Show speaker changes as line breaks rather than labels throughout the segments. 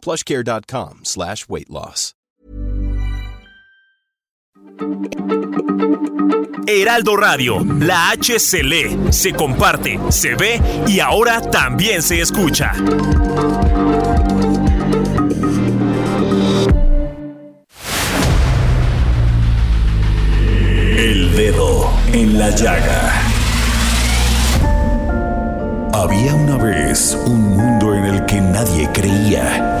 plushcare.com slash weight loss.
Heraldo Radio, la H se lee, se comparte, se ve y ahora también se escucha.
El dedo en la llaga. Había una vez un mundo en el que nadie creía.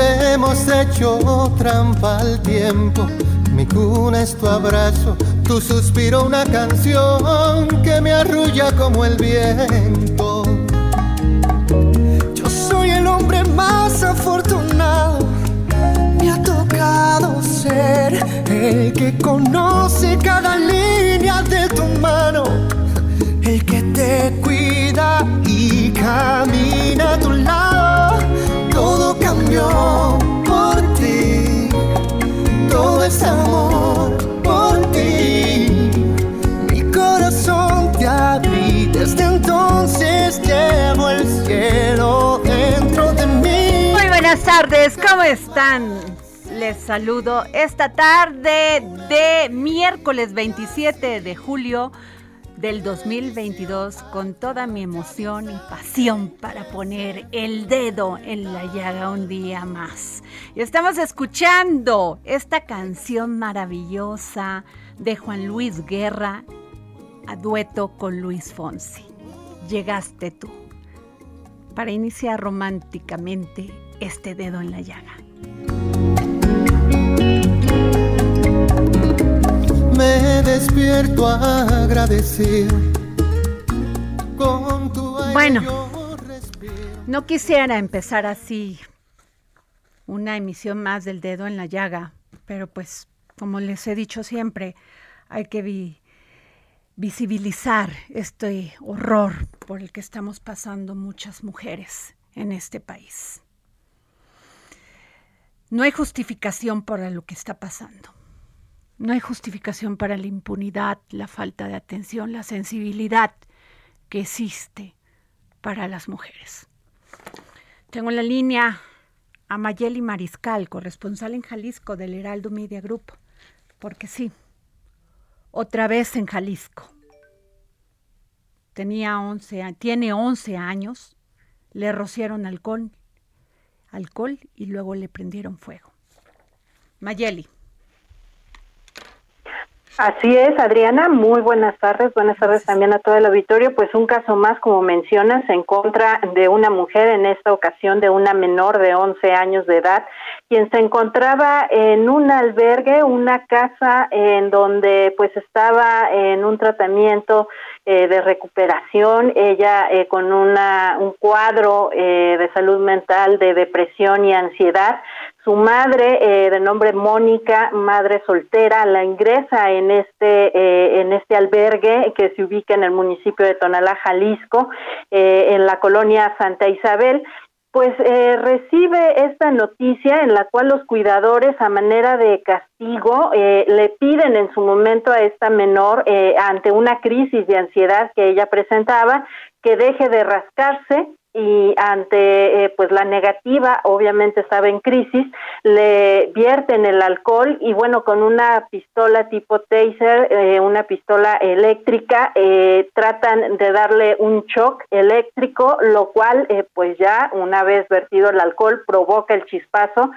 hemos hecho trampa al tiempo. Mi cuna es tu abrazo, tu suspiro una canción que me arrulla como el viento.
Yo soy el hombre más afortunado, me ha tocado ser el que conoce cada línea de tu mano, el que te cuida y camina a tu lado. Cambió por ti, todo es amor por ti. Mi corazón te abrí, desde entonces llevo el cielo dentro de mí.
Muy buenas tardes, ¿cómo están? Les saludo esta tarde de miércoles 27 de julio del 2022 con toda mi emoción y pasión para poner el dedo en la llaga un día más. Y estamos escuchando esta canción maravillosa de Juan Luis Guerra a dueto con Luis Fonsi. Llegaste tú para iniciar románticamente este dedo en la llaga.
Me despierto agradecido con tu aire
Bueno. No quisiera empezar así una emisión más del dedo en la llaga, pero pues como les he dicho siempre, hay que vi- visibilizar este horror por el que estamos pasando muchas mujeres en este país. No hay justificación para lo que está pasando. No hay justificación para la impunidad, la falta de atención, la sensibilidad que existe para las mujeres. Tengo en la línea a Mayeli Mariscal, corresponsal en Jalisco del Heraldo Media Group, porque sí, otra vez en Jalisco. Tenía 11, a- tiene 11 años, le rociaron alcohol, alcohol y luego le prendieron fuego. Mayeli.
Así es, Adriana. Muy buenas tardes. Buenas tardes también a todo el auditorio. Pues un caso más, como mencionas, en contra de una mujer, en esta ocasión de una menor de 11 años de edad, quien se encontraba en un albergue, una casa en donde pues estaba en un tratamiento eh, de recuperación, ella eh, con una, un cuadro eh, de salud mental de depresión y ansiedad. Su madre, eh, de nombre Mónica, madre soltera, la ingresa en este eh, en este albergue que se ubica en el municipio de Tonalá, Jalisco, eh, en la colonia Santa Isabel. Pues eh, recibe esta noticia en la cual los cuidadores, a manera de castigo, eh, le piden en su momento a esta menor, eh, ante una crisis de ansiedad que ella presentaba, que deje de rascarse, y ante eh, pues la negativa, obviamente estaba en crisis, le vierten el alcohol y bueno, con una pistola tipo taser, eh, una pistola eléctrica, eh, tratan de darle un shock eléctrico, lo cual pues ya una vez vertido el alcohol provoca el chispazo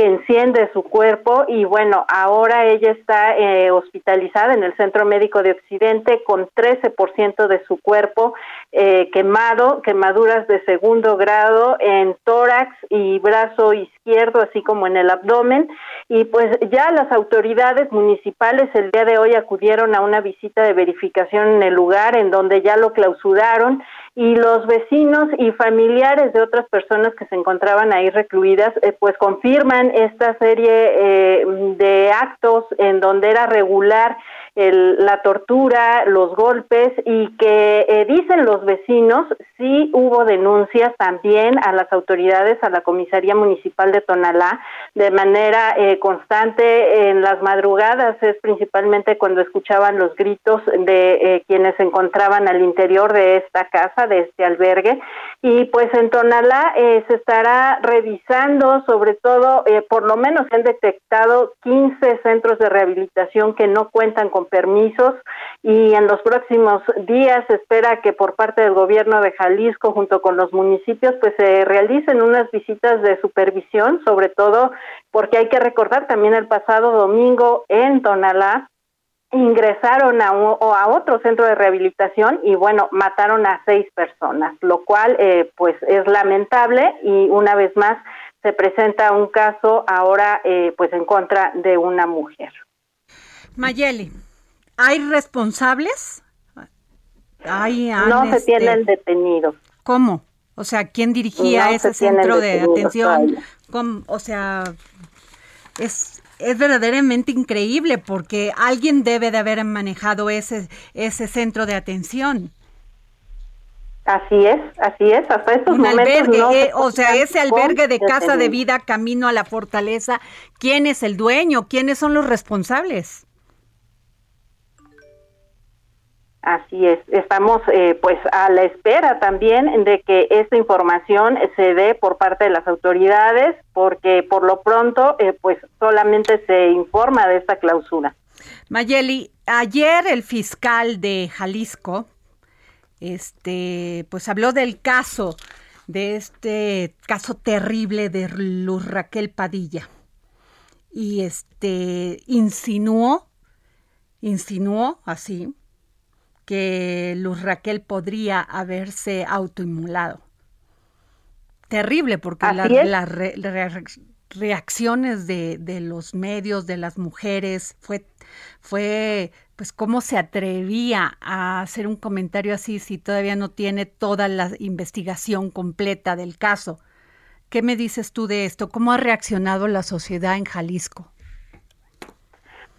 que enciende su cuerpo y bueno, ahora ella está eh, hospitalizada en el Centro Médico de Occidente con 13% de su cuerpo eh, quemado, quemaduras de segundo grado en tórax y brazo izquierdo, así como en el abdomen. Y pues ya las autoridades municipales el día de hoy acudieron a una visita de verificación en el lugar en donde ya lo clausuraron y los vecinos y familiares de otras personas que se encontraban ahí recluidas, eh, pues confirman esta serie eh, de actos en donde era regular la tortura, los golpes y que eh, dicen los vecinos, sí hubo denuncias también a las autoridades, a la Comisaría Municipal de Tonalá, de manera eh, constante en las madrugadas, es principalmente cuando escuchaban los gritos de eh, quienes se encontraban al interior de esta casa, de este albergue. Y pues en Tonalá se estará revisando, sobre todo, por lo menos han detectado 15 centros de rehabilitación que no cuentan con permisos y en los próximos días espera que por parte del gobierno de Jalisco junto con los municipios pues se realicen unas visitas de supervisión, sobre todo porque hay que recordar también el pasado domingo en Tonalá ingresaron a, a otro centro de rehabilitación y bueno, mataron a seis personas, lo cual eh, pues es lamentable y una vez más se presenta un caso ahora eh, pues en contra de una mujer.
Mayeli, ¿Hay responsables?
Hay, no se este, tienen detenidos.
¿Cómo? O sea, ¿quién dirigía ese centro de atención? O sea, es, es verdaderamente increíble porque alguien debe de haber manejado ese, ese centro de atención.
Así es, así es, hasta estos
Un albergue, eh, o sea, ese albergue de casa de vida camino a la fortaleza, ¿quién es el dueño? ¿Quiénes son los responsables?
Así es, estamos eh, pues a la espera también de que esta información se dé por parte de las autoridades, porque por lo pronto eh, pues solamente se informa de esta clausura.
Mayeli, ayer el fiscal de Jalisco, este, pues habló del caso, de este caso terrible de Luz Raquel Padilla y este insinuó, insinuó así que Luz Raquel podría haberse autoinmulado. Terrible, porque las reacciones de, de, los medios, de las mujeres, fue, fue, pues, cómo se atrevía a hacer un comentario así si todavía no tiene toda la investigación completa del caso. ¿Qué me dices tú de esto? ¿Cómo ha reaccionado la sociedad en Jalisco?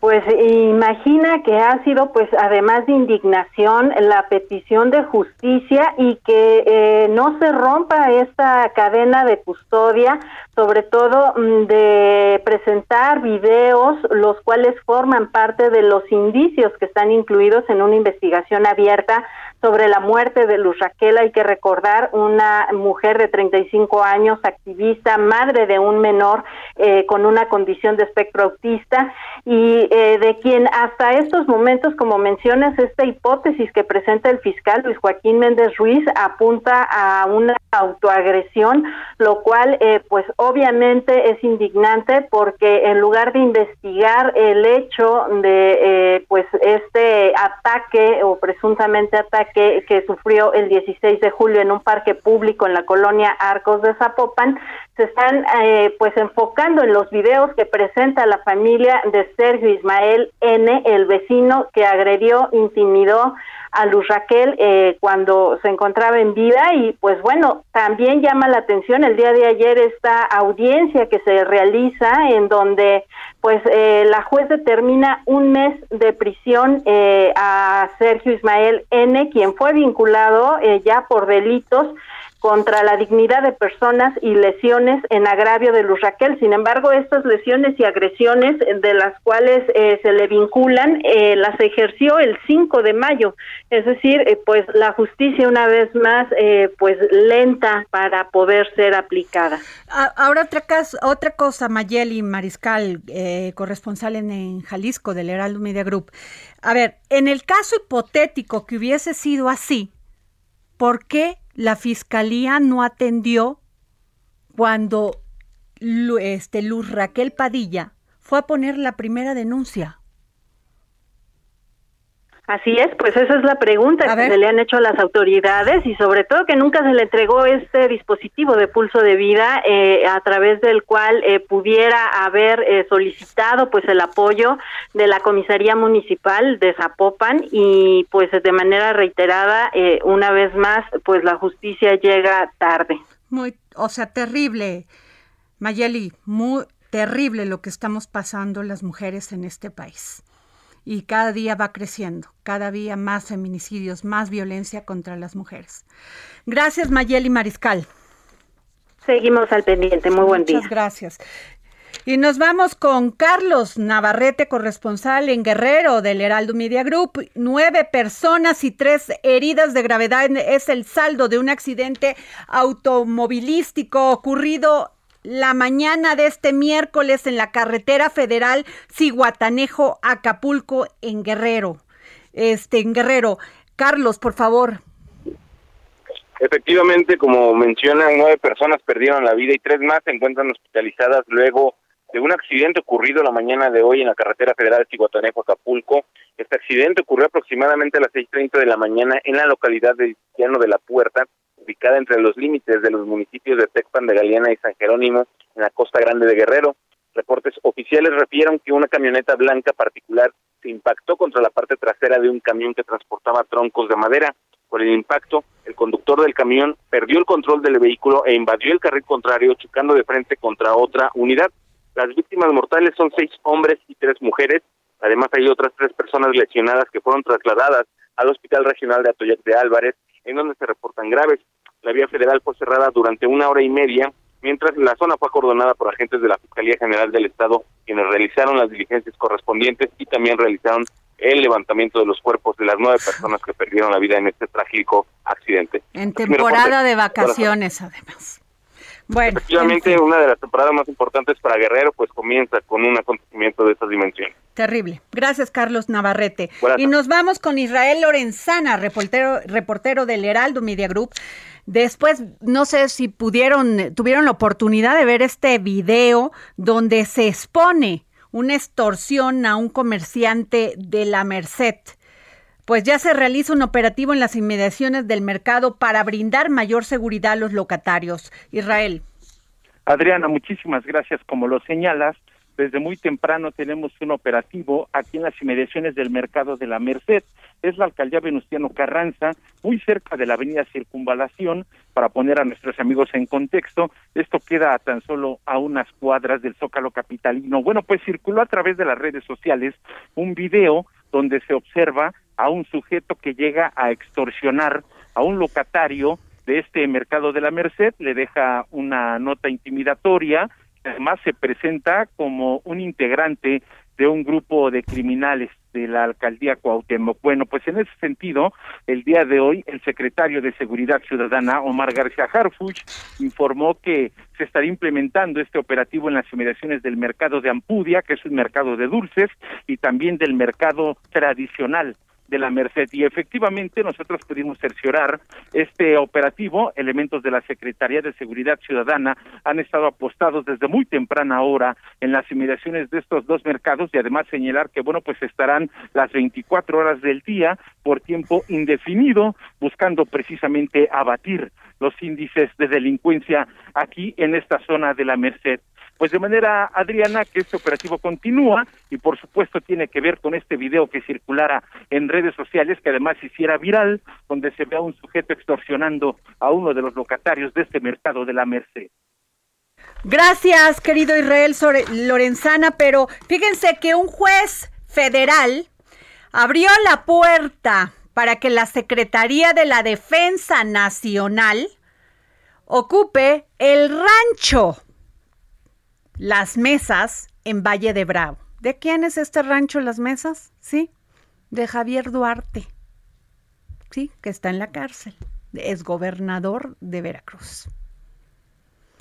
Pues imagina que ha sido, pues, además de indignación, la petición de justicia y que eh, no se rompa esta cadena de custodia, sobre todo mm, de presentar videos, los cuales forman parte de los indicios que están incluidos en una investigación abierta sobre la muerte de Luz Raquel. Hay que recordar una mujer de 35 años, activista, madre de un menor eh, con una condición de espectro autista y eh, de quien hasta estos momentos, como mencionas, esta hipótesis que presenta el fiscal Luis Joaquín Méndez Ruiz apunta a una autoagresión, lo cual eh, pues obviamente es indignante porque en lugar de investigar el hecho de pues este ataque o presuntamente ataque que, sufrió el 16 de julio en un parque público en la colonia Arcos de Zapopan, se están eh, pues enfocando en los videos que presenta la familia de Sergio Ismael N, el vecino que agredió, intimidó a Luz Raquel eh, cuando se encontraba en vida y pues bueno, también llama la atención el día de ayer esta audiencia que se realiza en donde pues eh, la juez determina un mes de prisión eh, a Sergio Ismael N, quien fue vinculado ya por delitos contra la dignidad de personas y lesiones en agravio de Luz Raquel. Sin embargo, estas lesiones y agresiones de las cuales eh, se le vinculan eh, las ejerció el 5 de mayo. Es decir, eh, pues la justicia una vez más pues lenta para poder ser aplicada.
Ahora otra, otra cosa, Mayeli Mariscal, corresponsal en, en Jalisco del Heraldo Media Group. A ver, en el caso hipotético que hubiese sido así, ¿por qué la fiscalía no atendió cuando este, Luz Raquel Padilla fue a poner la primera denuncia.
Así es, pues esa es la pregunta que se le han hecho a las autoridades y sobre todo que nunca se le entregó este dispositivo de pulso de vida eh, a través del cual eh, pudiera haber eh, solicitado pues el apoyo de la comisaría municipal de Zapopan y pues de manera reiterada una vez más pues la justicia llega tarde.
Muy, o sea, terrible, Mayeli, muy terrible lo que estamos pasando las mujeres en este país y cada día va creciendo, cada día más feminicidios, más violencia contra las mujeres. Gracias Mayeli Mariscal.
Seguimos al pendiente, muy buen día.
Muchas gracias. Y nos vamos con Carlos Navarrete, corresponsal en Guerrero del Heraldo Media Group. Nueve personas y tres heridas de gravedad es el saldo de un accidente automovilístico ocurrido la mañana de este miércoles en la carretera federal Ciguatanejo Acapulco en Guerrero. Este en Guerrero. Carlos, por favor.
Efectivamente, como mencionan, nueve personas perdieron la vida y tres más se encuentran hospitalizadas luego de un accidente ocurrido la mañana de hoy en la carretera federal Ciguatanejo Acapulco. Este accidente ocurrió aproximadamente a las 6.30 de la mañana en la localidad de Llano de la Puerta, ubicada entre los límites de los municipios de Tecpan de Galeana y San Jerónimo, en la costa grande de Guerrero. Reportes oficiales refieren que una camioneta blanca particular se impactó contra la parte trasera de un camión que transportaba troncos de madera. Por el impacto, el conductor del camión perdió el control del vehículo e invadió el carril contrario, chocando de frente contra otra unidad. Las víctimas mortales son seis hombres y tres mujeres. Además, hay otras tres personas lesionadas que fueron trasladadas al Hospital Regional de Atoyac de Álvarez en donde se reportan graves. La vía federal fue cerrada durante una hora y media, mientras la zona fue acordonada por agentes de la Fiscalía General del Estado, quienes realizaron las diligencias correspondientes y también realizaron el levantamiento de los cuerpos de las nueve personas que perdieron la vida en este trágico accidente.
En temporada de vacaciones, además.
Bueno, efectivamente, una de las temporadas más importantes para Guerrero, pues comienza con un acontecimiento de estas dimensiones.
Terrible. Gracias, Carlos Navarrete. y nos vamos con Israel Lorenzana, reportero, reportero del Heraldo Media Group. Después, no sé si pudieron, tuvieron la oportunidad de ver este video donde se expone una extorsión a un comerciante de la Merced. Pues ya se realiza un operativo en las inmediaciones del mercado para brindar mayor seguridad a los locatarios. Israel.
Adriana, muchísimas gracias. Como lo señalas, desde muy temprano tenemos un operativo aquí en las inmediaciones del mercado de la Merced. Es la alcaldía Venustiano Carranza, muy cerca de la avenida Circunvalación, para poner a nuestros amigos en contexto. Esto queda tan solo a unas cuadras del Zócalo Capitalino. Bueno, pues circuló a través de las redes sociales un video donde se observa a un sujeto que llega a extorsionar a un locatario de este mercado de la Merced, le deja una nota intimidatoria, además se presenta como un integrante de un grupo de criminales de la alcaldía Cuauhtémoc. Bueno, pues en ese sentido, el día de hoy el secretario de Seguridad Ciudadana, Omar García Harfuch, informó que se estará implementando este operativo en las inmediaciones del mercado de Ampudia, que es un mercado de dulces, y también del mercado tradicional de la Merced. Y efectivamente nosotros pudimos cerciorar este operativo. Elementos de la Secretaría de Seguridad Ciudadana han estado apostados desde muy temprana hora en las inmediaciones de estos dos mercados y además señalar que, bueno, pues estarán las 24 horas del día por tiempo indefinido buscando precisamente abatir los índices de delincuencia aquí en esta zona de la Merced. Pues de manera, Adriana, que este operativo continúa y por supuesto tiene que ver con este video que circulara en redes sociales, que además hiciera viral, donde se ve a un sujeto extorsionando a uno de los locatarios de este mercado de la Merced.
Gracias, querido Israel Lorenzana, pero fíjense que un juez federal abrió la puerta para que la Secretaría de la Defensa Nacional ocupe el rancho Las Mesas en Valle de Bravo. ¿De quién es este rancho Las Mesas? Sí, de Javier Duarte. Sí, que está en la cárcel. Es gobernador de Veracruz.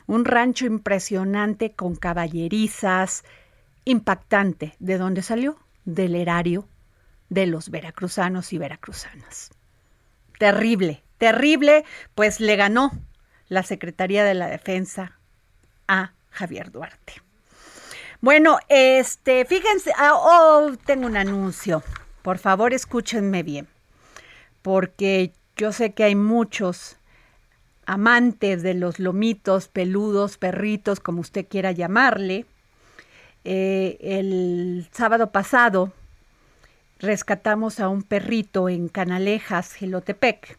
Un rancho impresionante con caballerizas, impactante. ¿De dónde salió? Del erario de los veracruzanos y veracruzanas. Terrible, terrible, pues le ganó la Secretaría de la Defensa a Javier Duarte. Bueno, este, fíjense, ah, oh, tengo un anuncio. Por favor, escúchenme bien, porque yo sé que hay muchos amantes de los lomitos, peludos, perritos, como usted quiera llamarle. Eh, el sábado pasado rescatamos a un perrito en Canalejas, Gilotepec.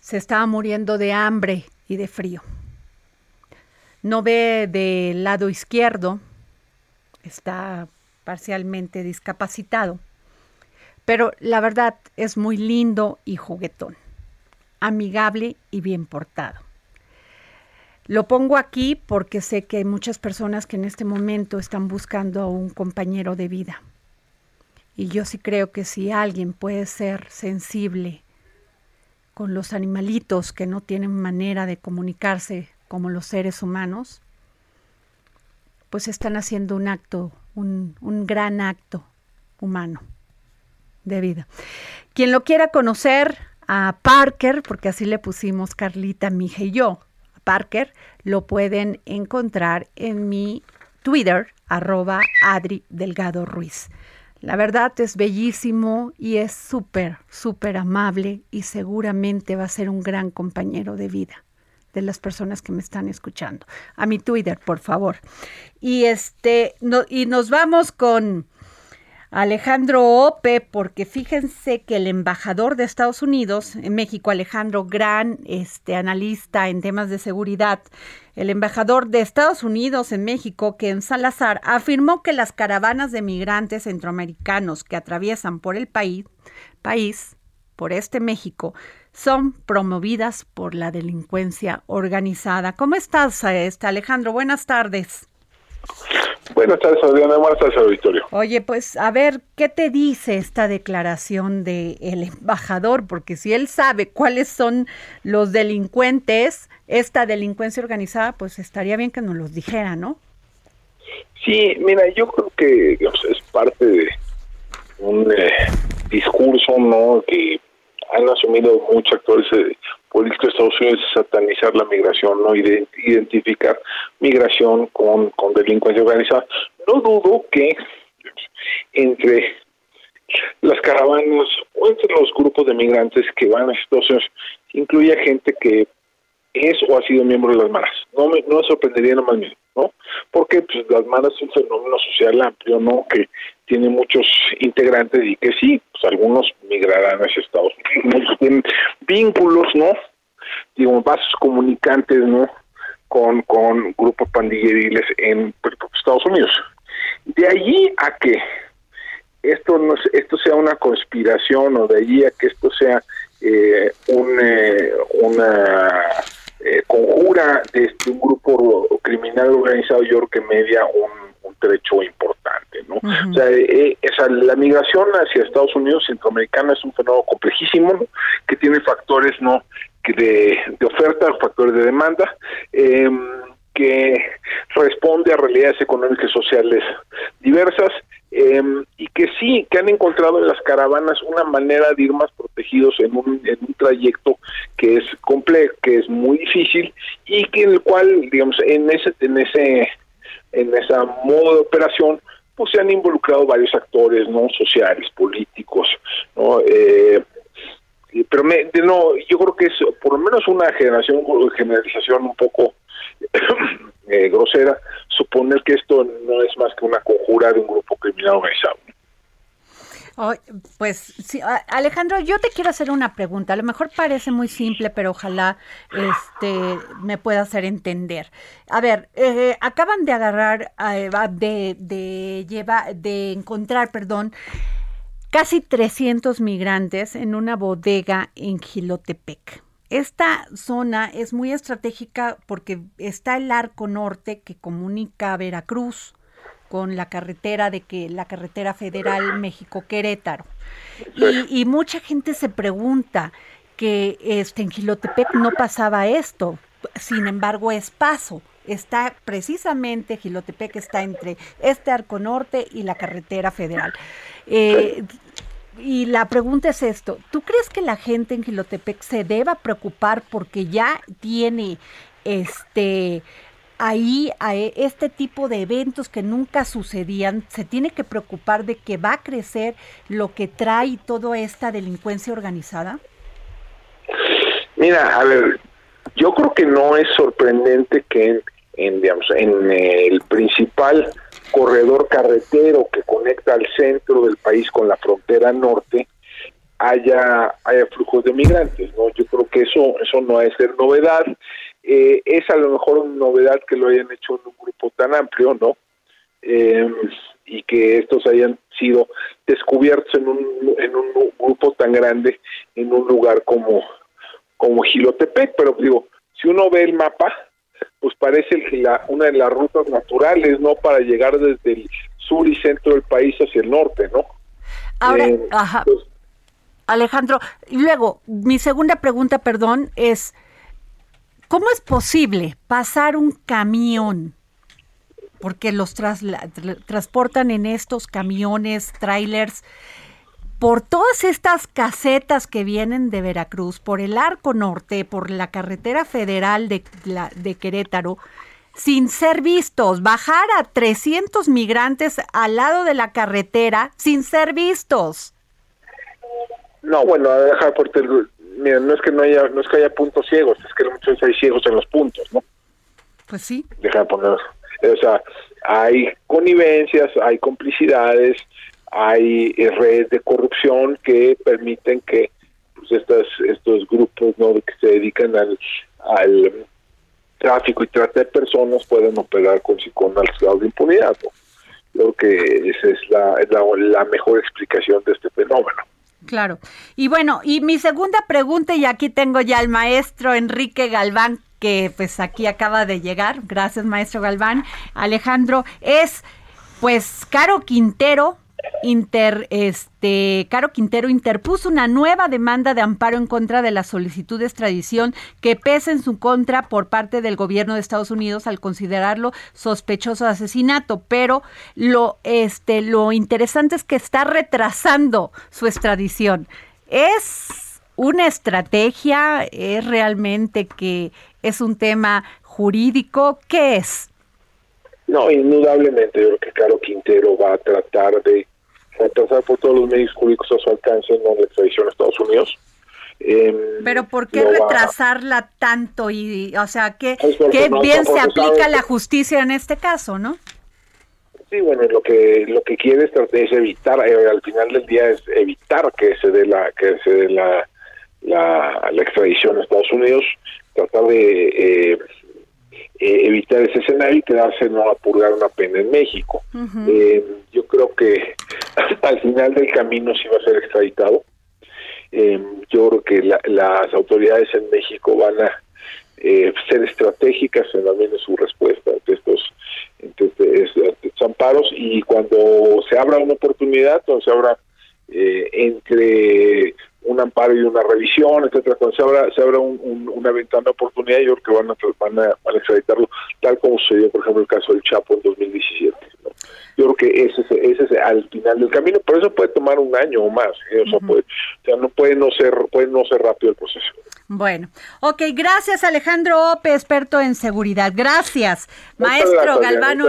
Se estaba muriendo de hambre y de frío. No ve del lado izquierdo, está parcialmente discapacitado, pero la verdad es muy lindo y juguetón, amigable y bien portado. Lo pongo aquí porque sé que hay muchas personas que en este momento están buscando a un compañero de vida. Y yo sí creo que si alguien puede ser sensible con los animalitos que no tienen manera de comunicarse como los seres humanos, pues están haciendo un acto, un, gran acto humano de vida. Quien lo quiera conocer a Parker, porque así le pusimos Carlita, mi hija y yo, a Parker, lo pueden encontrar en mi Twitter, arroba Adri Delgado Ruiz. La verdad es bellísimo y es súper, súper amable y seguramente va a ser un gran compañero de vida de las personas que me están escuchando. A mi Twitter, por favor. Y este, y nos vamos con Alejandro Ope, porque fíjense que el embajador de Estados Unidos en México, Alejandro Gran, este analista en temas de seguridad, el embajador de Estados Unidos en México, que en Salazar, afirmó que las caravanas de migrantes centroamericanos que atraviesan por el país, país, por este México, son promovidas por la delincuencia organizada. ¿Cómo estás, este Alejandro? Buenas tardes.
Buenas tardes, Adriana. Buenas tardes, auditorio.
Oye, pues a ver, ¿qué te dice esta declaración del embajador? Porque si él sabe cuáles son los delincuentes, esta delincuencia organizada, pues estaría bien que nos los dijera, ¿no?
Sí, mira, yo creo que es parte de un eh, discurso, ¿no? Que han asumido muchos actores eh, político de Estados Unidos es satanizar la migración, no identificar migración con, con delincuencia organizada. No dudo que entre las caravanas o entre los grupos de migrantes que van a Estados Unidos incluya gente que es o ha sido miembro de las maras. No me, no sorprendería nomás mismo, ¿no? Porque pues, las maras es un fenómeno social amplio, ¿no? Que tiene muchos integrantes y que sí, pues algunos migrarán hacia Estados Unidos, tienen vínculos, ¿no? Digamos, vasos comunicantes, ¿no? Con, con grupos pandilleriles en pues, Estados Unidos. De allí a que esto no esto sea una conspiración o de allí a que esto sea eh, un, eh, una eh, conjura de este, un grupo criminal organizado, yo creo que media un, trecho importante, ¿no? O sea, eh, esa, la migración hacia Estados Unidos centroamericana es un fenómeno complejísimo, que tiene factores, ¿no? Que de, de oferta, factores de demanda, eh, que responde a realidades económicas y sociales diversas Em, y que sí, que han encontrado en las caravanas una manera de ir más protegidos en un, en un trayecto que es complejo, que es muy difícil y que en el cual, digamos, en ese, en ese, en esa modo de operación, pues se han involucrado varios actores, no sociales, políticos, no. Eh, pero me, no, yo creo que es por lo menos una generación, generalización un poco eh, grosera suponer que esto no es más que una conjura de un grupo criminal organizado.
pues sí, Alejandro, yo te quiero hacer una pregunta. A lo mejor parece muy simple, pero ojalá este me pueda hacer entender. A ver, eh, acaban de agarrar, eh, de, de de encontrar, perdón, casi 300 migrantes en una bodega en Gilotepec Esta zona es muy estratégica porque está el arco norte que comunica Veracruz con la carretera de que la carretera federal México Querétaro. Y, mucha gente se pregunta que este en Gilotepec no pasaba esto, sin embargo es paso. Está precisamente Gilotepec está entre este arco norte y la carretera federal. Eh, y la pregunta es esto, ¿tú crees que la gente en Gilotepec se deba preocupar porque ya tiene este ahí e, este tipo de eventos que nunca sucedían, se tiene que preocupar de que va a crecer lo que trae toda esta delincuencia organizada?
Mira, a ver, yo creo que no es sorprendente que en, digamos, en el principal corredor carretero que conecta al centro del país con la frontera norte haya haya flujos de migrantes no yo creo que eso eso no es ser novedad. Eh, es a lo mejor una novedad que lo hayan hecho en un grupo tan amplio no eh, y que estos hayan sido descubiertos en un en un grupo tan grande en un lugar como como Gilotepec pero digo si uno ve el mapa pues parece la, una de las rutas naturales, ¿no? Para llegar desde el sur y centro del país hacia el norte, ¿no?
Ahora, eh, ajá. Pues, Alejandro, y luego, mi segunda pregunta, perdón, es, ¿cómo es posible pasar un camión? Porque los transportan en estos camiones, trailers, por todas estas casetas que vienen de Veracruz, por el Arco Norte, por la carretera federal de, de Querétaro, sin ser vistos, bajar a 300 migrantes al lado de la carretera sin ser vistos.
No, bueno, dejar por mira, no es que no haya no es que haya puntos ciegos, es que muchas veces hay ciegos en los puntos, ¿no?
Pues sí.
Deja de poner, o sea, hay connivencias, hay complicidades, hay redes de corrupción que permiten que pues, estas, estos grupos ¿no? que se dedican al, tráfico y trata de personas puedan operar con, con altos de impunidad. Creo que esa es la, la, mejor explicación de este fenómeno.
Claro. Y bueno, y mi segunda pregunta, y aquí tengo ya al maestro Enrique Galván, que pues aquí acaba de llegar. Gracias, maestro Galván. Alejandro, es pues Caro Quintero, Inter, este, Caro Quintero interpuso una nueva demanda de amparo en contra de la solicitud de extradición que pesa en su contra por parte del gobierno de Estados Unidos al considerarlo sospechoso de asesinato, pero lo, este, lo interesante es que está retrasando su extradición. ¿Es una estrategia? ¿Es realmente que es un tema jurídico? ¿Qué es?
No, indudablemente yo creo que Caro Quintero va a tratar de retrasar por todos los medios públicos a su alcance no la extradición a Estados Unidos.
Em, Pero ¿por qué retrasarla tanto? y O sea, ¿qué, qué bien se aplica la justicia en este caso, no?
Sí, bueno, lo que lo que quiere es, evitar, eh, al final del día es evitar que se dé la que se dé la, la, extradición a Estados Unidos, tratar de eh, eh, evitar ese escenario y quedarse no a purgar una pena en México. eh, yo creo que al final del camino sí va a ser extraditado. Eh, yo creo que las autoridades en México van a eh, ser estratégicas en también en su respuesta ante estos, estos amparos y cuando se abra una oportunidad, cuando se abra eh, entre un amparo y una revisión, etcétera. Cuando se abra, se abra una ventana de oportunidad, yo creo que van a, van a, van a extraditarlo, tal como sucedió, por ejemplo, el caso del Chapo en 2017. Yo creo que ese, ese es al final del camino, pero eso puede tomar un año o más. ¿eh? O, sea, puede, o sea, no puede no ser, puede no ser rápido el proceso.
Bueno, ok, gracias Alejandro Ope, experto en seguridad. Gracias, maestro Galvano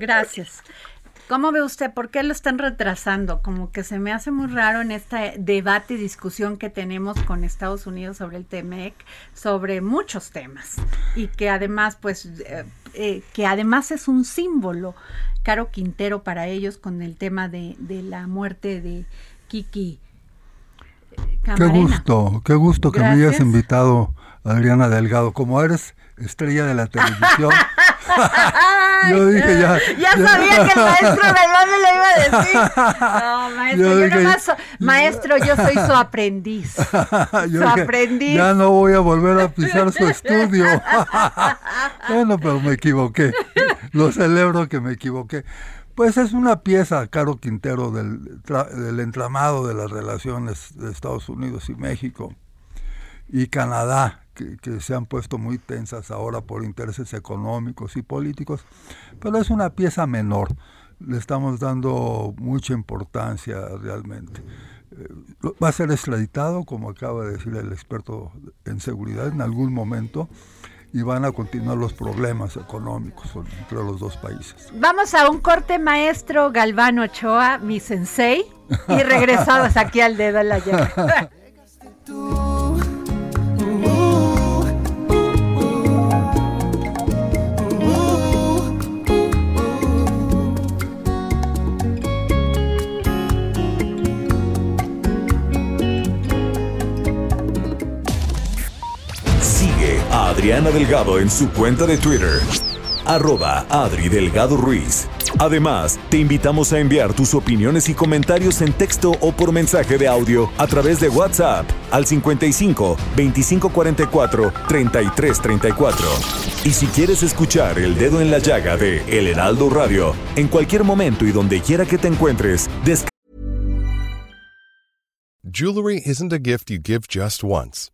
Gracias. ¿Cómo ve usted? ¿Por qué lo están retrasando? Como que se me hace muy raro en este debate y discusión que tenemos con Estados Unidos sobre el TMEC, sobre muchos temas y que además, pues, eh, eh, que además es un símbolo, Caro Quintero para ellos con el tema de, de la muerte de Kiki.
Eh, qué gusto, qué gusto que me hayas invitado, Adriana Delgado. Como eres estrella de la televisión, yo dije ya.
Ya sabía que el maestro Galván me lo iba a decir. No, maestro, yo, yo nomás, maestro, yo soy su aprendiz. su aprendiz.
Ya no voy a volver a pisar su estudio. bueno, pero me equivoqué. Lo celebro que me equivoqué. Pues es una pieza, Caro Quintero, del, del entramado de las relaciones de Estados Unidos y México y Canadá, que, que, se han puesto muy tensas ahora por intereses económicos y políticos, pero es una pieza menor. Le estamos dando mucha importancia realmente. Eh, va a ser extraditado, como acaba de decir el experto en seguridad, en algún momento y van a continuar los problemas económicos entre los dos países.
Vamos a un corte maestro Galván Ochoa, mi sensei, y regresados aquí al dedo en la llaga.
Adriana Delgado en su cuenta de Twitter, arroba Adri Delgado Ruiz. Además, te invitamos a enviar tus opiniones y comentarios en texto o por mensaje de audio a través de WhatsApp al 55 2544 3334. Y si quieres escuchar El Dedo en la Llaga de El Heraldo Radio, en cualquier momento y donde quiera que te encuentres.
Jewelry isn't a gift you give just once.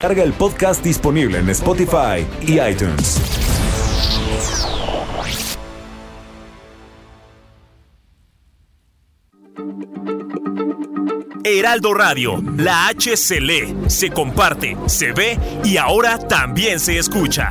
Carga el podcast disponible en Spotify y iTunes.
Heraldo Radio, la H se lee, se comparte, se ve y ahora también se escucha.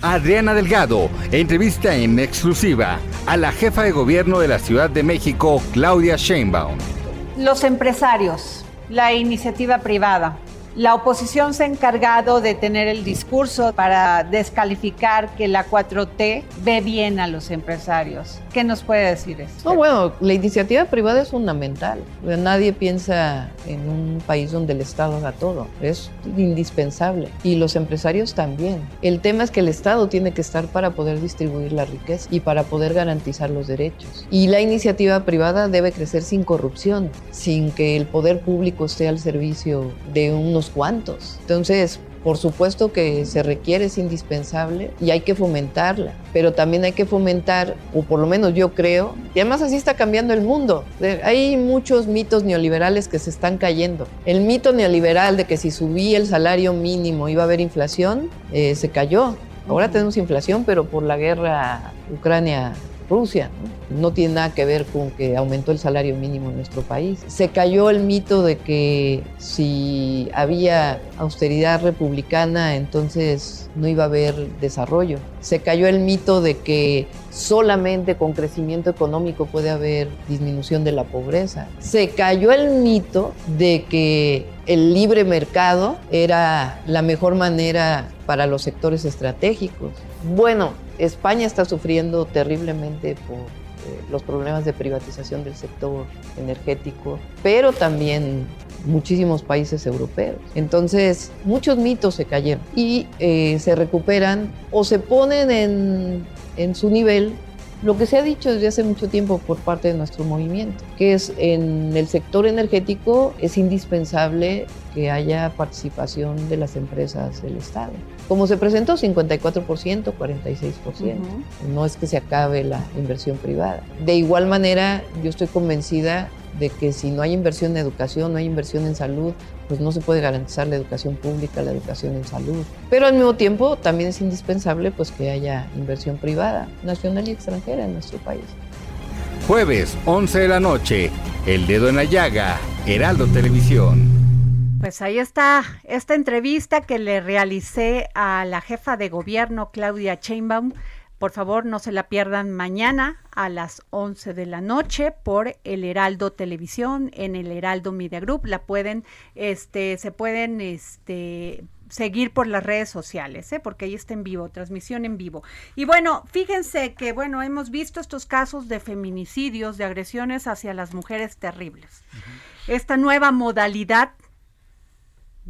Adriana Delgado entrevista en exclusiva a la jefa de gobierno de la Ciudad de México, Claudia Sheinbaum.
Los empresarios, la iniciativa privada, la oposición se ha encargado de tener el discurso para descalificar que la 4T ve bien a los empresarios. ¿Qué nos puede decir eso?
No, bueno, la iniciativa privada es fundamental. Nadie piensa en un país donde el Estado haga todo. Es indispensable. Y los empresarios también. El tema es que el Estado tiene que estar para poder distribuir la riqueza y para poder garantizar los derechos. Y la iniciativa privada debe crecer sin corrupción, sin que el poder público esté al servicio de unos cuantos. Entonces, por supuesto que se requiere, es indispensable y hay que fomentarla, pero también hay que fomentar, o por lo menos yo creo, y además así está cambiando el mundo. Hay muchos mitos neoliberales que se están cayendo. El mito neoliberal de que si subía el salario mínimo iba a haber inflación, eh, se cayó. Ahora tenemos inflación, pero por la guerra Ucrania Rusia. ¿No? tiene nada que ver con que aumentó el salario mínimo en nuestro país. Se cayó el mito de que si había austeridad republicana, entonces no iba a haber desarrollo. Se cayó el mito de que solamente con crecimiento económico puede haber disminución de la pobreza. Se cayó el mito de que el libre mercado era la mejor manera para los sectores estratégicos. Bueno, España está sufriendo terriblemente por los problemas de privatización del sector energético, pero también muchísimos países europeos. Entonces, muchos mitos se cayeron y eh, se recuperan o se ponen en, en su nivel lo que se ha dicho desde hace mucho tiempo por parte de nuestro movimiento, que es en el sector energético es indispensable que haya participación de las empresas del Estado. Como se presentó, 54%, 46%. No es que se acabe la inversión privada. De igual manera, yo estoy convencida de que si no hay inversión en educación, no hay inversión en salud, pues no se puede garantizar la educación pública, la educación en salud. Pero al mismo tiempo también es indispensable pues que haya inversión privada, nacional y extranjera en nuestro país.
Jueves, 11 de la noche, El Dedo en la Llaga, Heraldo Televisión.
Pues ahí está esta entrevista que le realicé a la jefa de gobierno, Claudia Sheinbaum, por favor, no se la pierdan mañana a las 11 de la noche por el Heraldo Televisión en el Heraldo Media Group. La pueden, este, se pueden, este, seguir por las redes sociales, ¿eh? porque ahí está en vivo, transmisión en vivo. Y bueno, fíjense que, bueno, hemos visto estos casos de feminicidios, de agresiones hacia las mujeres terribles. Esta nueva modalidad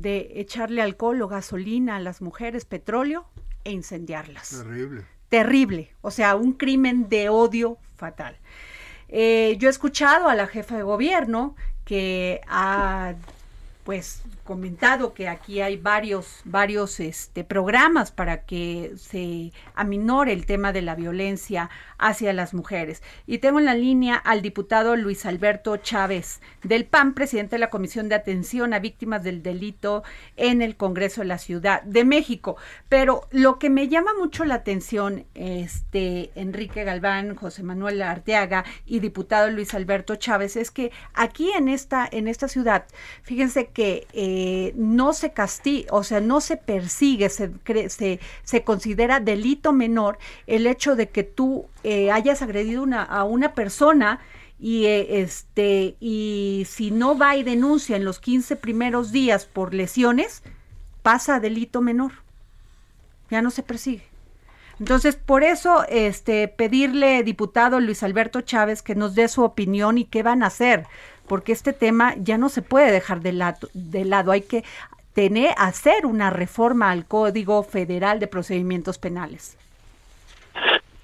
de echarle alcohol o gasolina a las mujeres, petróleo e incendiarlas.
Terrible
terrible, o sea, un crimen de odio fatal. Eh, yo he escuchado a la jefa de gobierno que ha pues comentado que aquí hay varios, varios este, programas para que se aminore el tema de la violencia hacia las mujeres. Y tengo en la línea al diputado Luis Alberto Chávez del PAN, presidente de la Comisión de Atención a Víctimas del Delito en el Congreso de la Ciudad de México. Pero lo que me llama mucho la atención, este, Enrique Galván, José Manuel Arteaga y diputado Luis Alberto Chávez, es que aquí en esta, en esta ciudad, fíjense que eh, no se castiga, o sea, no se persigue, se, se, se considera delito menor el hecho de que tú eh, hayas agredido una, a una persona y eh, este y si no va y denuncia en los 15 primeros días por lesiones, pasa a delito menor. Ya no se persigue. Entonces, por eso, este, pedirle, diputado Luis Alberto Chávez, que nos dé su opinión y qué van a hacer, porque este tema ya no se puede dejar de lado, de lado. hay que tener, hacer una reforma al Código Federal de Procedimientos Penales.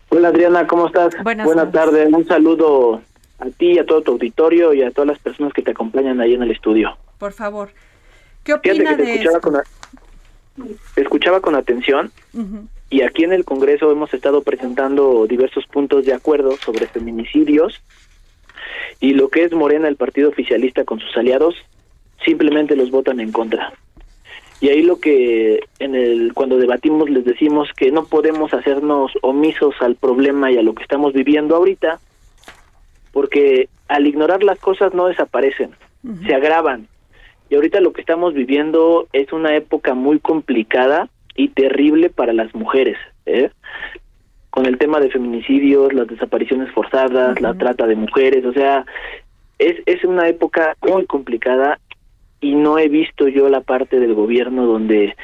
Hola Adriana, ¿cómo estás? Buenas, tardes. Un saludo a ti, a todo tu auditorio y a todas las personas que te acompañan ahí en el estudio.
Por favor. ¿Qué opina de
escuchaba con, escuchaba con atención y aquí en el Congreso hemos estado presentando diversos puntos de acuerdo sobre feminicidios y lo que es Morena, el partido oficialista con sus aliados, simplemente los votan en contra. Y ahí lo que en el cuando debatimos les decimos que no podemos hacernos omisos al problema y a lo que estamos viviendo ahorita, porque al ignorar las cosas no desaparecen, se agravan. Y ahorita lo que estamos viviendo es una época muy complicada y terrible para las mujeres, ¿eh? Con el tema de feminicidios, las desapariciones forzadas, la trata de mujeres, o sea, es, es una época muy complicada y no he visto yo la parte del gobierno donde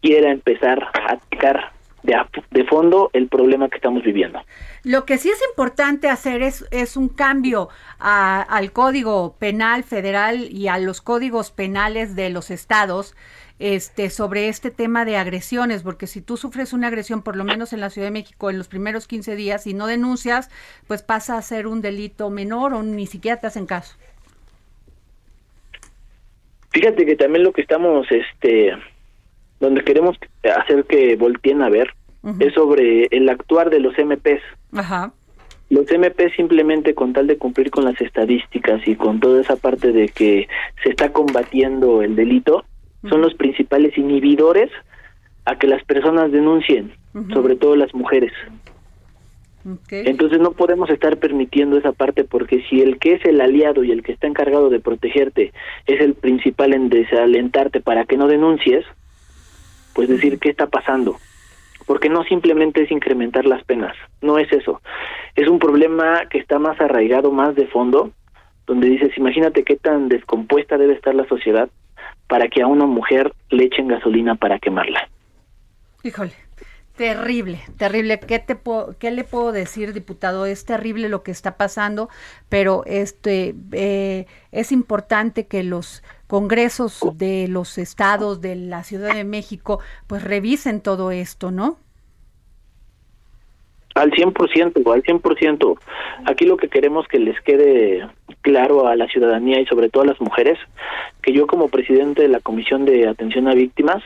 quiera empezar a atacar de, de fondo el problema que estamos viviendo.
Lo que sí es importante hacer es, es un cambio al Código Penal Federal y a los códigos penales de los estados este, sobre este tema de agresiones, porque si tú sufres una agresión, por lo menos en la Ciudad de México, en los primeros 15 días y no denuncias, pues pasa a ser un delito menor o ni siquiera te hacen caso.
Fíjate que también lo que estamos, este, donde queremos hacer que volteen a ver, es sobre el actuar de los MPs. Ajá. Los MP simplemente con tal de cumplir con las estadísticas y con toda esa parte de que se está combatiendo el delito, son los principales inhibidores a que las personas denuncien, sobre todo las mujeres. Entonces no podemos estar permitiendo esa parte porque si el que es el aliado y el que está encargado de protegerte es el principal en desalentarte para que no denuncies, pues decir qué está pasando. Porque no simplemente es incrementar las penas, no es eso. Es un problema que está más arraigado, más de fondo, donde dices, imagínate qué tan descompuesta debe estar la sociedad para que a una mujer le echen gasolina para quemarla.
Híjole. Terrible, terrible. ¿Qué, te ¿Qué le puedo decir, diputado? Es terrible lo que está pasando, pero este eh, es importante que los congresos de los estados de la Ciudad de México pues revisen todo esto, ¿no?
Al 100%, al 100%. Aquí lo que queremos que les quede claro a la ciudadanía y sobre todo a las mujeres, que yo como presidente de la Comisión de Atención a Víctimas,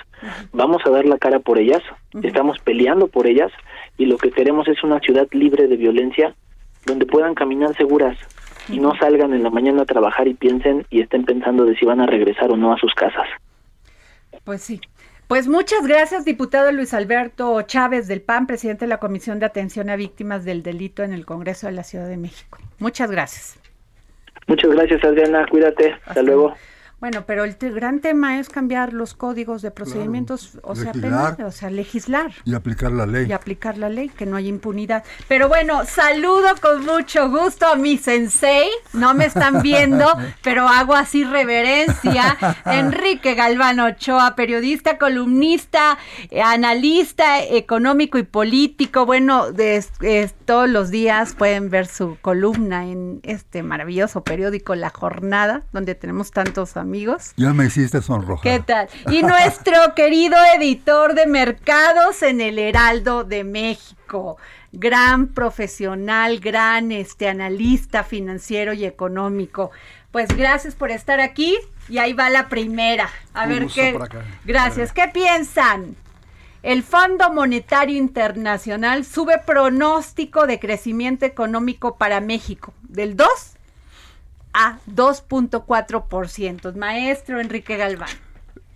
vamos a dar la cara por ellas, estamos peleando por ellas y lo que queremos es una ciudad libre de violencia donde puedan caminar seguras y no salgan en la mañana a trabajar y piensen y estén pensando de si van a regresar o no a sus casas.
Pues sí, pues muchas gracias, diputado Luis Alberto Chávez del PAN, presidente de la Comisión de Atención a Víctimas del Delito en el Congreso de la Ciudad de México. Muchas gracias.
Muchas gracias, Adriana. Cuídate. Hasta, luego.
Bueno, pero el gran tema es cambiar los códigos de procedimientos, o sea, o sea, legislar.
Y aplicar la ley.
Y aplicar la ley, que no haya impunidad. Pero bueno, saludo con mucho gusto a mi sensei, no me están viendo, pero hago así reverencia. Enrique Galván Ochoa, periodista, columnista, eh, analista económico y político. Bueno, de, todos los días pueden ver su columna en este maravilloso periódico La Jornada, donde tenemos tantos amigos.
Ya me hiciste sonrojar.
¿Qué tal? Y nuestro querido editor de mercados en el Heraldo de México. Gran profesional, gran este analista financiero y económico. Pues gracias por estar aquí y ahí va la primera. A ver qué. Gracias. ¿Qué piensan? El Fondo Monetario Internacional sube pronóstico de crecimiento económico para México del 2 a 2.4%. Maestro Enrique Galván.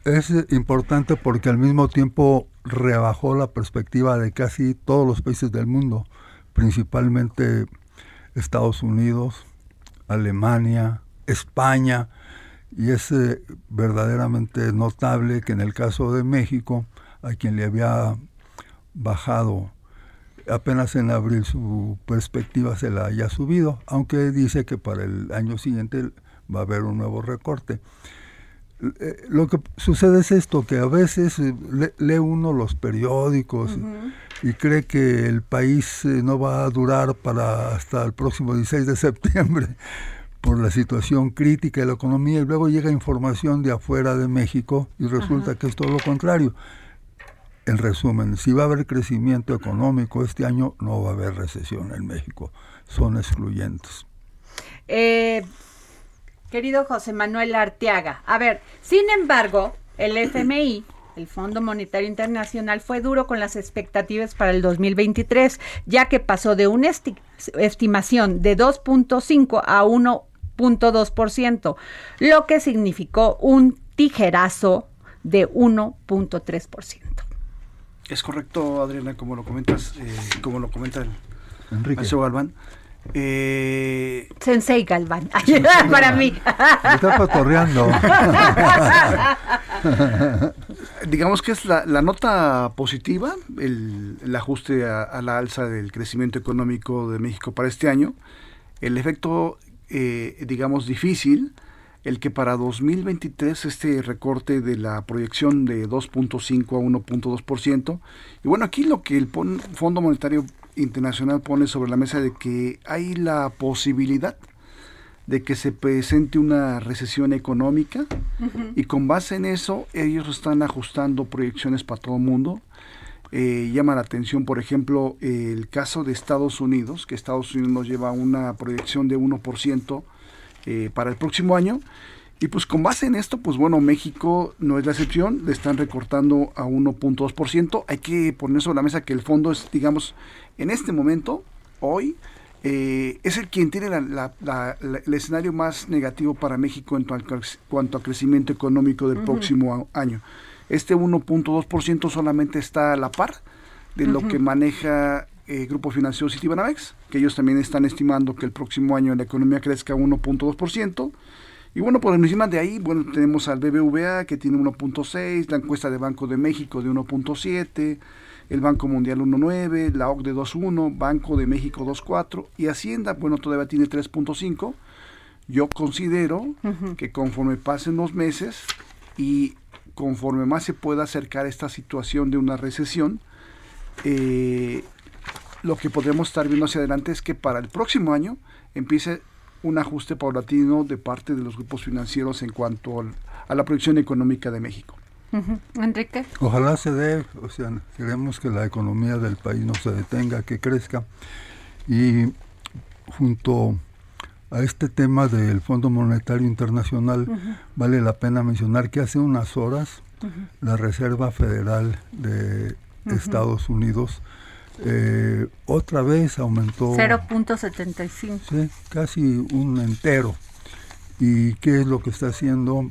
Es importante porque al mismo tiempo rebajó la perspectiva de casi todos los países del mundo, principalmente Estados Unidos, Alemania, España, y es eh, verdaderamente notable que en el caso de México, a quien le había bajado. Apenas en abril su perspectiva se la haya subido, aunque dice que para el año siguiente va a haber un nuevo recorte. Eh, lo que sucede es esto, que a veces eh, lee uno los periódicos y cree que el país eh, no va a durar para hasta el próximo 16 de septiembre por la situación crítica de la economía y luego llega información de afuera de México y resulta que es todo lo contrario en resumen, si va a haber crecimiento económico este año, no va a haber recesión en México. Son excluyentes.
Eh, querido José Manuel Arteaga, a ver, sin embargo, el FMI, el Fondo Monetario Internacional, fue duro con las expectativas para el 2023, ya que pasó de una estimación de 2.5 a 1.2%, lo que significó un tijerazo de 1.3%.
Es correcto, Adriana, como lo comentas, eh, como lo comenta el
Enrique
Galván. Eh,
Sensei Galván, para mí.
Me está patorreando.
Digamos que es la, nota positiva, el, ajuste a, la alza del crecimiento económico de México para este año. El efecto, eh, digamos, difícil el que para 2023 este recorte de la proyección de 2.5 a 1.2%. Y bueno, aquí lo que el Fondo Monetario Internacional pone sobre la mesa de que hay la posibilidad de que se presente una recesión económica y con base en eso ellos están ajustando proyecciones para todo el mundo. Eh, llama la atención, por ejemplo, el caso de Estados Unidos, que Estados Unidos lleva una proyección de 1% eh, para el próximo año. Y pues con base en esto, pues bueno, México no es la excepción, le están recortando a 1.2%. Hay que poner sobre la mesa que el fondo es, digamos, en este momento, hoy, eh, es el quien tiene el escenario más negativo para México en cuanto al crecimiento económico del próximo año. Este 1.2% solamente está a la par de lo que maneja eh, Grupo Financiero Citibanamex, que ellos también están estimando que el próximo año la economía crezca 1.2%. Y bueno, por encima de ahí, bueno, tenemos al BBVA que tiene 1.6, la encuesta de Banco de México de 1.7, el Banco Mundial 1.9, la OCDE 2.1, Banco de México 2.4 y Hacienda, bueno, todavía tiene 3.5. Yo considero que conforme pasen los meses y conforme más se pueda acercar esta situación de una recesión, eh, lo que podemos estar viendo hacia adelante es que para el próximo año empiece un ajuste paulatino de parte de los grupos financieros en cuanto a la proyección económica de México.
Enrique.
Ojalá se dé, o sea, queremos que la economía del país no se detenga, que crezca. Y junto a este tema del Fondo Monetario Internacional, vale la pena mencionar que hace unas horas la Reserva Federal de Estados Unidos eh, otra vez aumentó
0.75.
Sí, casi un entero. ¿Y qué es lo que está haciendo?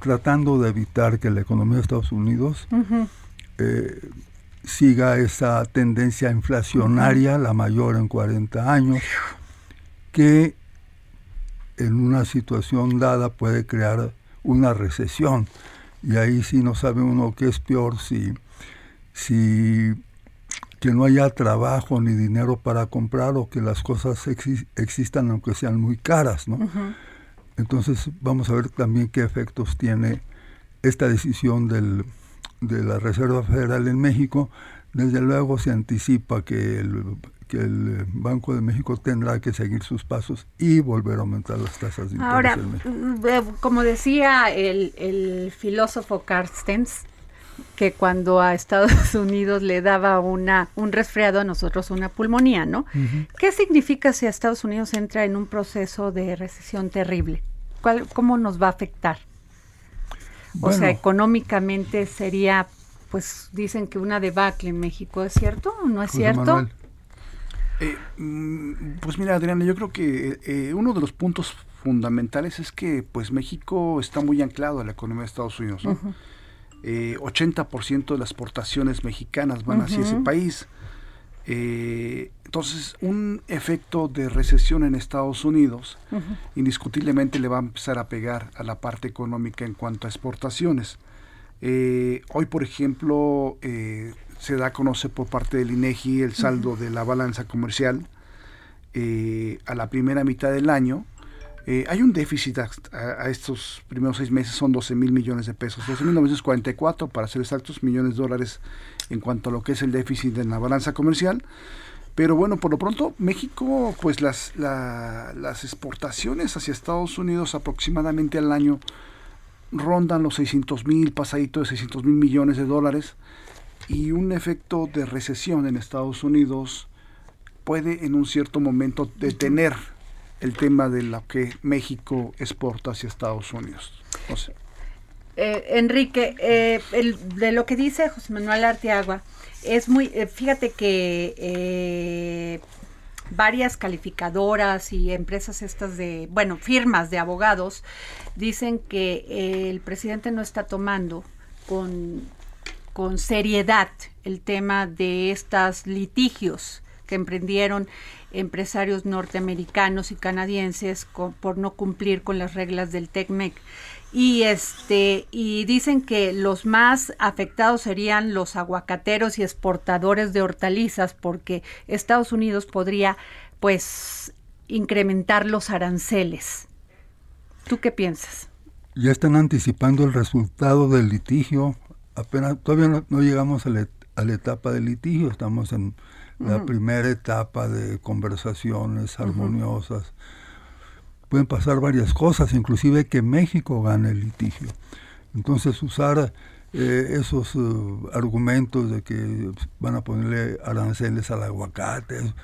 Tratando de evitar que la economía de Estados Unidos eh, siga esa tendencia inflacionaria, la mayor en 40 años, que en una situación dada puede crear una recesión. Y ahí sí no sabe uno qué es peor si, si que no haya trabajo ni dinero para comprar o que las cosas existan aunque sean muy caras, ¿no? Entonces vamos a ver también qué efectos tiene esta decisión del, de la Reserva Federal en México. Desde luego se anticipa que el, que el Banco de México tendrá que seguir sus pasos y volver a aumentar las tasas de interés
Ahora,
en México.
mm, eh, como decía el, el filósofo Carstens, que cuando a Estados Unidos le daba una un resfriado, a nosotros una pulmonía, ¿no? ¿Qué significa si Estados Unidos entra en un proceso de recesión terrible? ¿Cuál, ¿Cómo nos va a afectar? O sea, económicamente sería, pues dicen que una debacle en México, ¿es cierto o no es
José
cierto?
Manuel. Eh, mm, pues mira, Adriana, yo creo que eh, uno de los puntos fundamentales es que pues México está muy anclado a la economía de Estados Unidos. ¿no? Eh, 80% de las exportaciones mexicanas van hacia ese país. Eh, entonces, un efecto de recesión en Estados Unidos indiscutiblemente le va a empezar a pegar a la parte económica en cuanto a exportaciones. Eh, hoy, por ejemplo, eh, se da a conocer por parte del INEGI el saldo de la balanza comercial eh, a la primera mitad del año. Eh, hay un déficit a, a- estos primeros seis meses, son 12 mil millones de pesos, 12 mil 944 para ser exactos, millones de dólares en cuanto a lo que es el déficit en la balanza comercial. Pero bueno, por lo pronto, México, pues las, la- las exportaciones hacia Estados Unidos aproximadamente al año rondan los 600 mil, pasadito de 600 mil millones de dólares. Y un efecto de recesión en Estados Unidos puede en un cierto momento detener el tema de lo que México exporta hacia Estados Unidos.
Eh, Enrique, eh, el- de lo que dice José Manuel Arteagua, es muy, eh, fíjate que varias calificadoras y empresas estas de, bueno, firmas de abogados, dicen que el presidente no está tomando con, con seriedad el tema de estos litigios que emprendieron empresarios norteamericanos y canadienses por no cumplir con las reglas del TECMEC. Y este y dicen que los más afectados serían los aguacateros y exportadores de hortalizas porque Estados Unidos podría pues incrementar los aranceles. ¿Tú qué piensas?
Ya están anticipando el resultado del litigio. Apenas todavía no, no llegamos a la etapa del litigio, estamos en la primera etapa de conversaciones armoniosas. Pueden pasar varias cosas, inclusive que México gane el litigio. Entonces usar eh, esos eh, argumentos de que van a ponerle aranceles al aguacate,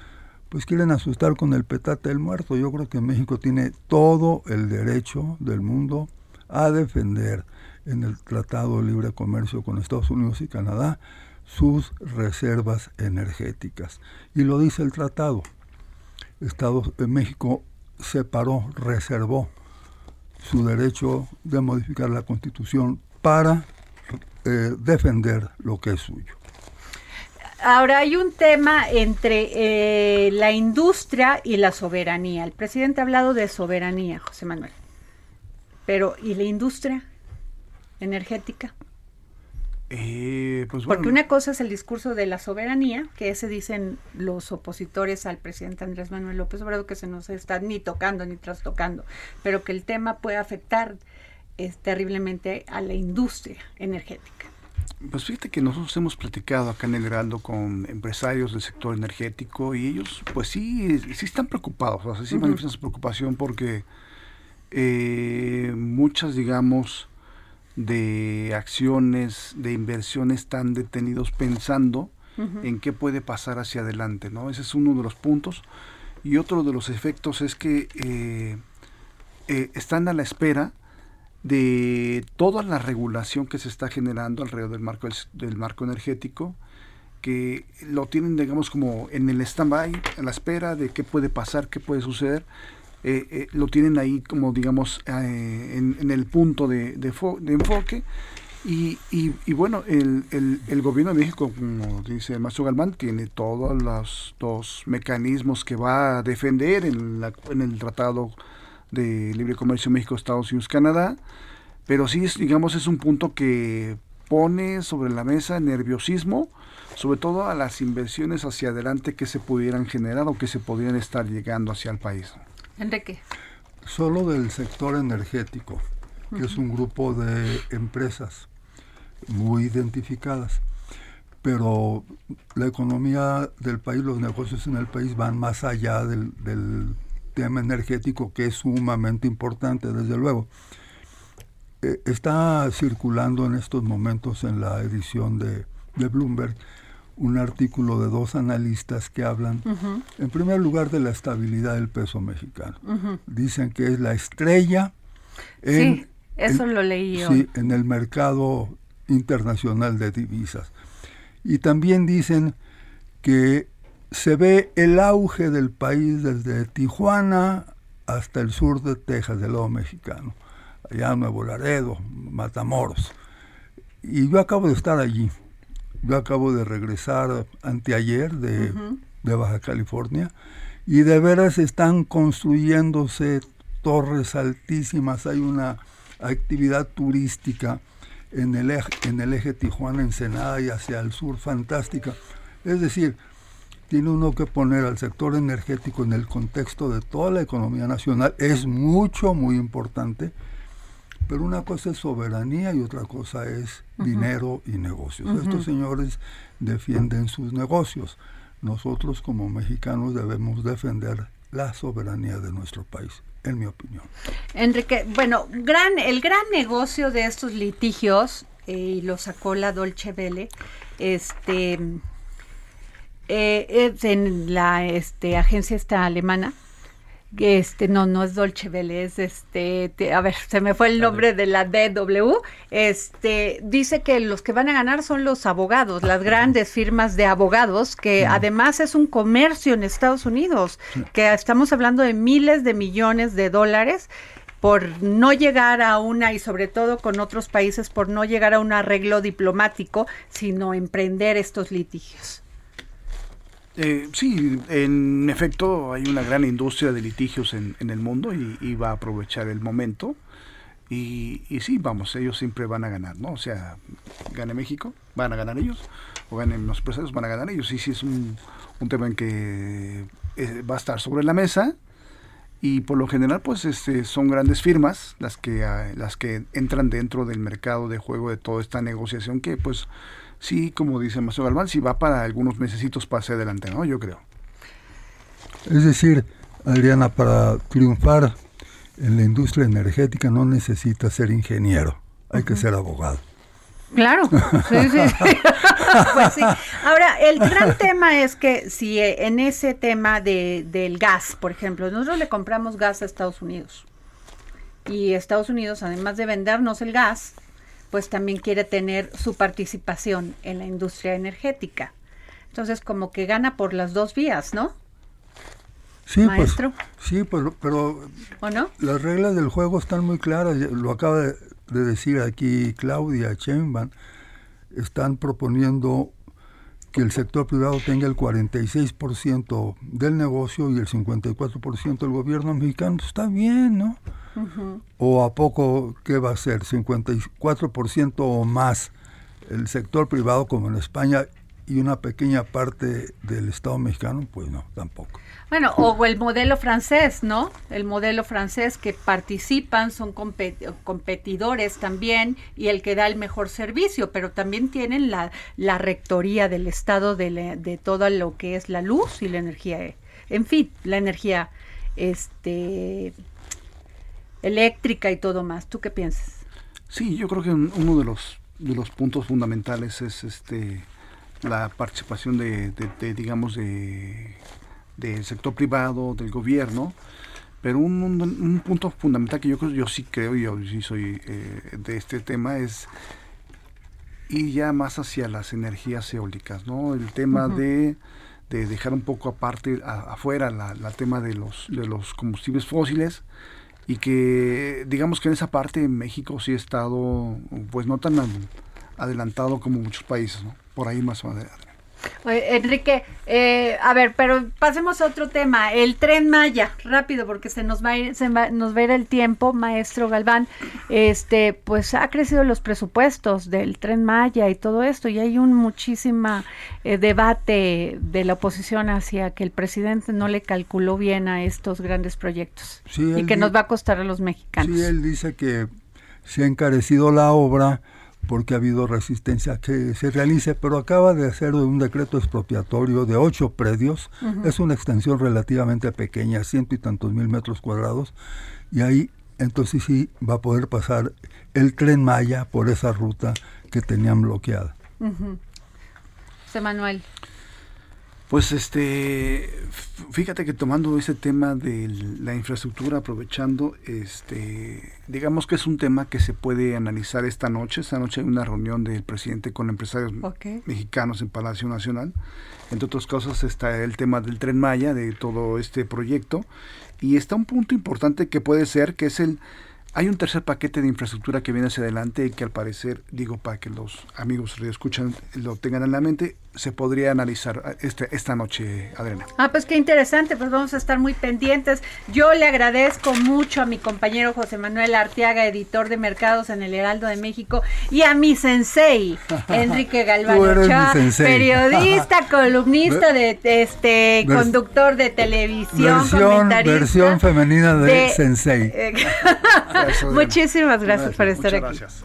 pues quieren asustar con el petate del muerto. Yo creo que México tiene todo el derecho del mundo a defender en el Tratado de Libre Comercio con Estados Unidos y Canadá sus reservas energéticas. Y lo dice el tratado. Estados, eh, México separó, reservó su derecho de modificar la constitución para eh, defender lo que es suyo.
Ahora hay un tema entre eh, la industria y la soberanía. El presidente ha hablado de soberanía, José Manuel. Pero ¿y la industria energética?
Eh, pues bueno,
Porque una cosa es el discurso de la soberanía, que ese dicen los opositores al presidente Andrés Manuel López Obrador, que se nos está ni tocando ni trastocando, pero que el tema puede afectar terriblemente a la industria energética.
Pues fíjate que nosotros hemos platicado acá en el Heraldo con empresarios del sector energético y ellos pues sí, sí están preocupados, o sea, sí manifiestan su preocupación porque eh, muchas, digamos, de acciones, de inversiones están detenidos pensando en qué puede pasar hacia adelante, ¿no? Ese es uno de los puntos. Y otro de los efectos es que eh, eh, están a la espera de toda la regulación que se está generando alrededor del marco del, marco energético, que lo tienen, digamos, como en el stand-by, en la espera de qué puede pasar, qué puede suceder. Eh, eh, lo tienen ahí como, digamos, eh, en, el punto de, de fo- de enfoque. Y, y, y bueno, el, el, gobierno de México, como dice el maestro Galván, tiene todos los, los mecanismos que va a defender en, la, el Tratado de Libre Comercio México, Estados Unidos, Canadá. Pero sí, es, digamos, es un punto que pone sobre la mesa nerviosismo, sobre todo a las inversiones hacia adelante que se pudieran generar o que se pudieran estar llegando hacia el país.
Enrique.
Solo del sector energético, que es un grupo de empresas muy identificadas. Pero la economía del país, los negocios en el país van más allá del, del tema energético, que es sumamente importante, desde luego. Eh, está circulando en estos momentos en la edición de, de Bloomberg un artículo de dos analistas que hablan, en primer lugar, de la estabilidad del peso mexicano. Dicen que es la estrella en,
Sí, eso
en-
lo leí
sí,
hoy.
en el mercado internacional de divisas. Y también dicen que se ve el auge del país desde Tijuana hasta el sur de Texas, del lado mexicano, allá Nuevo Laredo, Matamoros. Y yo acabo de estar allí. Yo acabo de regresar anteayer de, de Baja California y de veras están construyéndose torres altísimas. Hay una actividad turística en el eje, en el eje Tijuana-Ensenada y hacia el sur fantástica. Es decir, tiene uno que poner al sector energético en el contexto de toda la economía nacional. Es mucho, muy importante. Pero una cosa es soberanía y otra cosa es dinero y negocios. Estos señores defienden sus negocios. Nosotros como mexicanos debemos defender la soberanía de nuestro país, en mi opinión.
Enrique, bueno, gran, el gran negocio de estos litigios, eh, y lo sacó la Dolce Vele, este, eh, en la este, agencia esta alemana, este, no, no es Dolce Vele, es este, te- a ver, se me fue el nombre de la DW, este, dice que los que van a ganar son los abogados, las grandes firmas de abogados, que además es un comercio en Estados Unidos, que estamos hablando de miles de millones de dólares por no llegar a una, y sobre todo con otros países, por no llegar a un arreglo diplomático, sino emprender estos litigios.
Eh, sí, en efecto hay una gran industria de litigios en, en el mundo y, y va a aprovechar el momento. Y, y sí, vamos, ellos siempre van a ganar, ¿no? O sea, gane México, van a ganar ellos, o ganen los empresarios, van a ganar ellos. Sí, sí, es un, un tema en que eh, va a estar sobre la mesa y por lo general, pues este, son grandes firmas las que, ah, las que entran dentro del mercado de juego de toda esta negociación que, pues, sí, como dice Maestro Galván, sí va para algunos mesecitos para hacia adelante, ¿no? Yo creo.
Es decir, Adriana, para triunfar en la industria energética no necesita ser ingeniero, hay que ser abogado.
Claro, sí, sí, sí. Pues sí. Ahora, el gran tema es que si eh, en ese tema de, del gas, por ejemplo, nosotros le compramos gas a Estados Unidos y Estados Unidos, además de vendernos el gas, pues también quiere tener su participación en la industria energética. Entonces, como que gana por las dos vías, ¿no?
Sí,
Maestro.
pues, sí, pero, pero
¿O no?
las reglas del juego están muy claras. Lo acaba de, de decir aquí Claudia Sheinbaum. Están proponiendo que el sector privado tenga el 46% del negocio y el 54% del gobierno mexicano. Está bien, ¿no? ¿O a poco qué va a ser? ¿54% o más el sector privado como en España y una pequeña parte del Estado mexicano? Pues no, tampoco.
Bueno, o el modelo francés, ¿no? El modelo francés que participan, son compet- competidores también y el que da el mejor servicio, pero también tienen la, rectoría del Estado de, la- de todo lo que es la luz y la energía, en fin, la energía este, eléctrica y todo más. ¿Tú qué piensas?
Sí, yo creo que uno de los de los puntos fundamentales es este la participación de, digamos de del sector privado, del gobierno, pero un, punto fundamental que yo yo sí creo y yo sí soy eh, de este tema es ir ya más hacia las energías eólicas, ¿no? El tema de, de, dejar un poco aparte afuera la, la, tema de los de los combustibles fósiles y que digamos que en esa parte México sí ha estado pues no tan adelantado como muchos países, ¿no? Por ahí más o
Enrique, eh, a ver, pero pasemos a otro tema, el tren Maya, rápido porque se nos va a ir, se nos va a ir el tiempo, maestro Galván. Este, pues ha crecido los presupuestos del tren Maya y todo esto y hay un muchísima eh, debate de la oposición hacia que el presidente no le calculó bien a estos grandes proyectos y que nos va a costar a los mexicanos.
Sí, él dice que se ha encarecido la obra porque ha habido resistencia a que se realice, pero acaba de hacer un decreto expropiatorio de ocho predios, es una extensión relativamente pequeña, ciento y tantos mil metros cuadrados, y ahí entonces sí va a poder pasar el tren Maya por esa ruta que tenían bloqueada.
José Manuel.
Pues este, fíjate que tomando ese tema de la infraestructura, aprovechando, este, digamos que es un tema que se puede analizar esta noche. Esta noche hay una reunión del presidente con empresarios mexicanos en Palacio Nacional. Entre otras cosas está el tema del tren Maya, de todo este proyecto. Y está un punto importante que puede ser, que es el hay un tercer paquete de infraestructura que viene hacia adelante y que al parecer, digo para que los amigos que escuchan lo tengan en la mente, se podría analizar este, esta noche, Adriana.
Ah, pues qué interesante, pues vamos a estar muy pendientes. Yo le agradezco mucho a mi compañero José Manuel Arteaga, editor de mercados en el Heraldo de México, y a mi sensei, Enrique Galván periodista, columnista, de este conductor de televisión,
versión, comentarista. Versión femenina de, sensei.
Muchísimas gracias, por estar aquí. Gracias.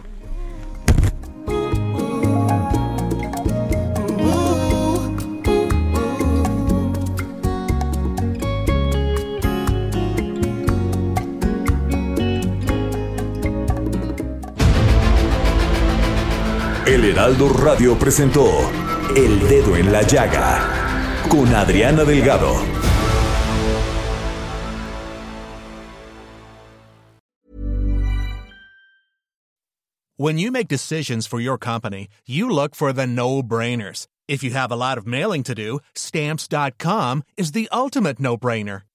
El Heraldo Radio presentó El Dedo en la Llaga con Adriana Delgado.
When you make decisions for your company, you look for the no-brainers. If you have a lot of mailing to do, stamps.com is the ultimate no-brainer.